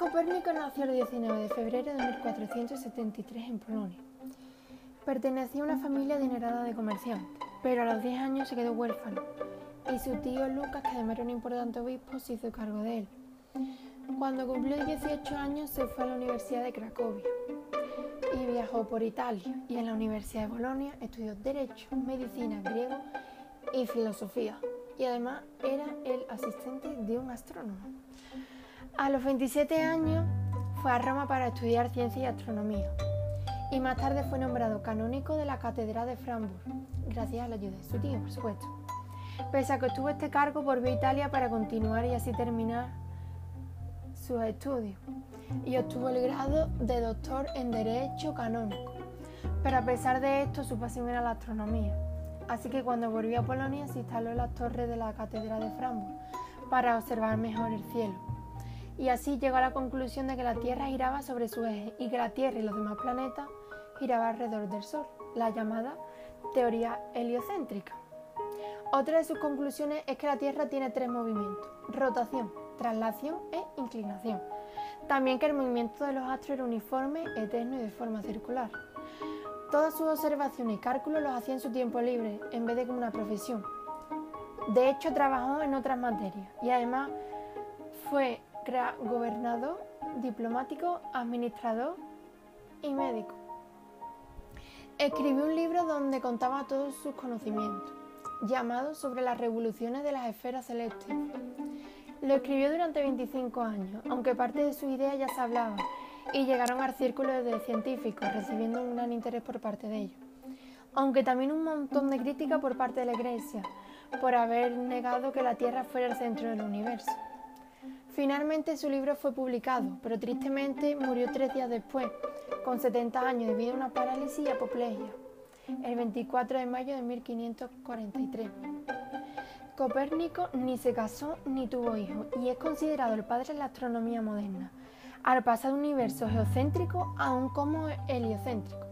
Copérnico nació el 19 de febrero de 1473 en Polonia. Pertenecía a una familia adinerada de comerciantes, pero a los 10 años se quedó huérfano y su tío Lucas, que además era un importante obispo, se hizo cargo de él. Cuando cumplió 18 años se fue a la Universidad de Cracovia y viajó por Italia y en la Universidad de Bolonia estudió Derecho, Medicina, Griego y Filosofía y además era el asistente de un astrónomo. A los 27 años fue a Roma para estudiar ciencia y astronomía y más tarde fue nombrado canónico de la Catedral de Frankfurt, gracias a la ayuda de su tío, por supuesto. Pese a que obtuvo este cargo, volvió a Italia para continuar y así terminar sus estudios y obtuvo el grado de doctor en Derecho Canónico. Pero a pesar de esto, su pasión era la astronomía. Así que cuando volvió a Polonia se instaló en las torres de la Catedral de Frankfurt para observar mejor el cielo. Y así llegó a la conclusión de que la Tierra giraba sobre su eje y que la Tierra y los demás planetas giraban alrededor del Sol, la llamada teoría heliocéntrica. Otra de sus conclusiones es que la Tierra tiene tres movimientos, rotación, traslación e inclinación. También que el movimiento de los astros era uniforme, eterno y de forma circular. Todas sus observaciones y cálculos los hacía en su tiempo libre, en vez de como una profesión. De hecho, trabajó en otras materias y además fue gobernador, diplomático, administrador y médico. Escribió un libro donde contaba todos sus conocimientos, llamado Sobre las revoluciones de las esferas celestes. Lo escribió durante 25 años, aunque parte de su idea ya se hablaba, y llegaron al círculo de científicos, recibiendo un gran interés por parte de ellos. Aunque también un montón de crítica por parte de la Iglesia, por haber negado que la Tierra fuera el centro del universo. Finalmente su libro fue publicado, pero tristemente murió tres días después, con 70 años, debido a una parálisis y apoplejía, el 24 de mayo de 1543. Copérnico ni se casó ni tuvo hijos y es considerado el padre de la astronomía moderna, al pasar de un universo geocéntrico a un como heliocéntrico.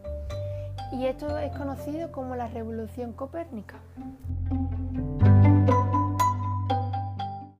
Y esto es conocido como la revolución copérnica.